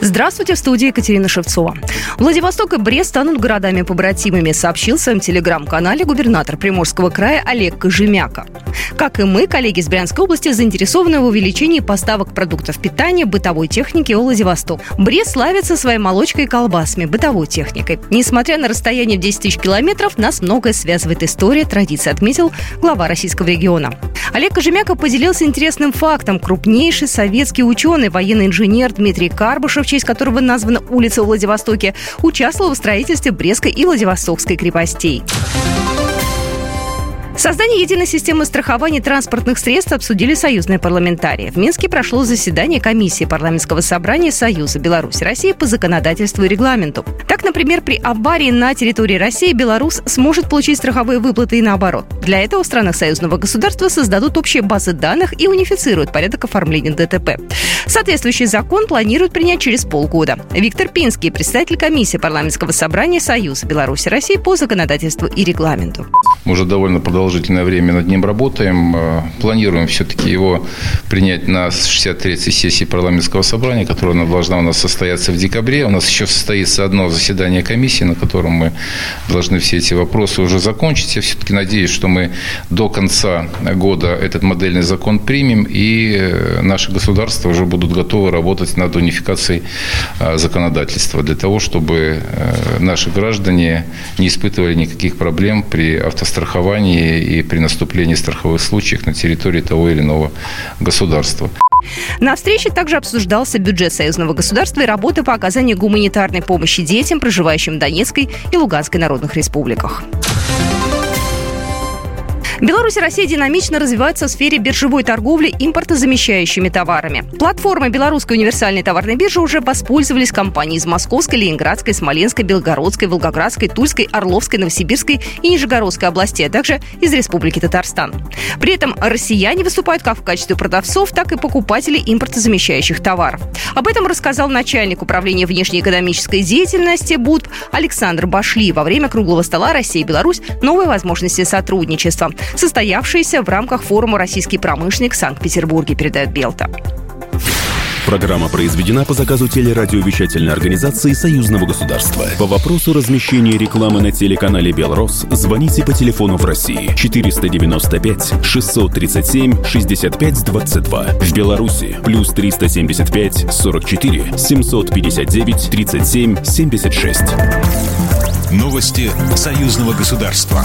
Здравствуйте, в студии Екатерина Шевцова. Владивосток и Брест станут городами-побратимами, сообщил в своем телеграм-канале губернатор Приморского края Олег Кожемяка. Как и мы, коллеги из Брянской области заинтересованы в увеличении поставок продуктов питания, бытовой техники в Владивосток. Брест славится своей молочкой и колбасами, бытовой техникой. Несмотря на расстояние в 10 тысяч километров, нас многое связывает история, традиция, отметил глава российского региона. Олег Кожемяка поделился интересным фактом. Крупнейший советский ученый, военный инженер Дмитрий Карбышев честь которого названа улица в Владивостоке, участвовал в строительстве Брестской и Владивостокской крепостей. Создание единой системы страхования транспортных средств обсудили союзные парламентарии. В Минске прошло заседание комиссии парламентского собрания Союза Беларуси России по законодательству и регламенту. Так, например, при аварии на территории России Беларусь сможет получить страховые выплаты и наоборот. Для этого в странах союзного государства создадут общие базы данных и унифицируют порядок оформления ДТП. Соответствующий закон планируют принять через полгода. Виктор Пинский, представитель комиссии парламентского собрания Союза Беларуси России по законодательству и регламенту. Мы уже довольно продолжительное время над ним работаем. Э, планируем все-таки его принять на 63-й сессии парламентского собрания, которая должна у нас состояться в декабре. У нас еще состоится одно заседание комиссии, на котором мы должны все эти вопросы уже закончить. Я все-таки надеюсь, что мы до конца года этот модельный закон примем, и э, наши государства уже будут готовы работать над унификацией э, законодательства для того, чтобы наши граждане не испытывали никаких проблем при автостраховании страховании и при наступлении страховых случаев на территории того или иного государства. На встрече также обсуждался бюджет союзного государства и работа по оказанию гуманитарной помощи детям, проживающим в Донецкой и Луганской народных республиках. Беларусь и Россия динамично развиваются в сфере биржевой торговли импортозамещающими товарами. Платформой Белорусской универсальной товарной биржи уже воспользовались компании из Московской, Ленинградской, Смоленской, Белгородской, Волгоградской, Тульской, Орловской, Новосибирской и Нижегородской областей, а также из Республики Татарстан. При этом россияне выступают как в качестве продавцов, так и покупателей импортозамещающих товаров. Об этом рассказал начальник управления внешнеэкономической деятельности БУД Александр Башли во время круглого стола «Россия и Беларусь. Новые возможности сотрудничества» состоявшийся в рамках форума «Российский промышленник» в Санкт-Петербурге, передает Белта. Программа произведена по заказу телерадиовещательной организации Союзного государства. По вопросу размещения рекламы на телеканале «Белрос» звоните по телефону в России 495 637 6522. В Беларуси плюс 375 44 759 37 76. Новости Союзного государства.